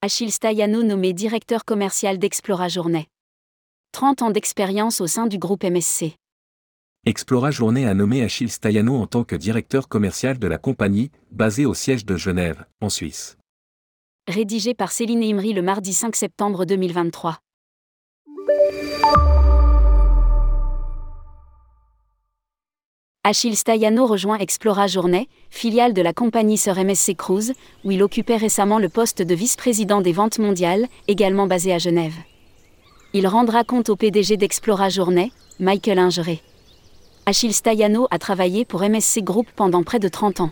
Achille Staiano nommé directeur commercial d'Explora Journée. 30 ans d'expérience au sein du groupe MSC. Explora Journée a nommé Achille Staiano en tant que directeur commercial de la compagnie, basée au siège de Genève, en Suisse. Rédigé par Céline Imri le mardi 5 septembre 2023. Achille Staiano rejoint Explora Journée, filiale de la compagnie sœur MSC Cruise, où il occupait récemment le poste de vice-président des ventes mondiales, également basé à Genève. Il rendra compte au PDG d'Explora Journée, Michael Ingeret. Achille Staiano a travaillé pour MSC Group pendant près de 30 ans.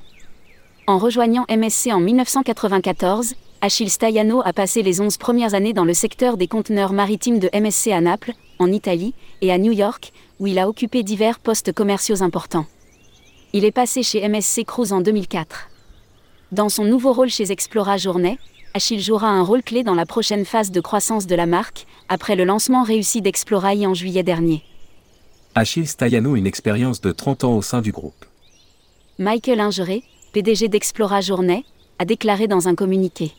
En rejoignant MSC en 1994, Achille Staiano a passé les 11 premières années dans le secteur des conteneurs maritimes de MSC à Naples, en Italie, et à New York, où il a occupé divers postes commerciaux importants. Il est passé chez MSC Cruise en 2004. Dans son nouveau rôle chez Explora Journée, Achille jouera un rôle clé dans la prochaine phase de croissance de la marque, après le lancement réussi d'Explorail en juillet dernier. Achille Staiano une expérience de 30 ans au sein du groupe. Michael Ingeret, PDG d'Explora Journée, a déclaré dans un communiqué.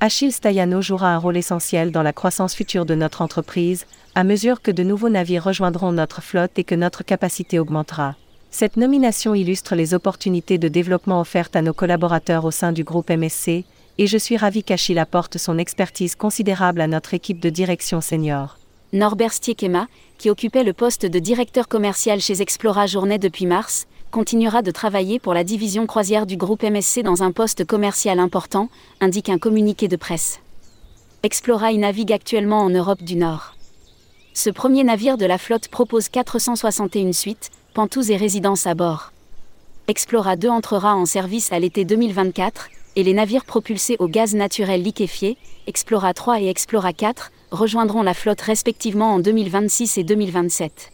Achille Staiano jouera un rôle essentiel dans la croissance future de notre entreprise, à mesure que de nouveaux navires rejoindront notre flotte et que notre capacité augmentera. Cette nomination illustre les opportunités de développement offertes à nos collaborateurs au sein du groupe MSC, et je suis ravi qu'Achille apporte son expertise considérable à notre équipe de direction senior. Norbert Stiekema, qui occupait le poste de directeur commercial chez Explora Journée depuis mars, continuera de travailler pour la division croisière du groupe MSC dans un poste commercial important, indique un communiqué de presse. Explora y navigue actuellement en Europe du Nord. Ce premier navire de la flotte propose 461 suites, pantous et résidences à bord. Explora 2 entrera en service à l'été 2024, et les navires propulsés au gaz naturel liquéfié, Explora 3 et Explora 4, rejoindront la flotte respectivement en 2026 et 2027.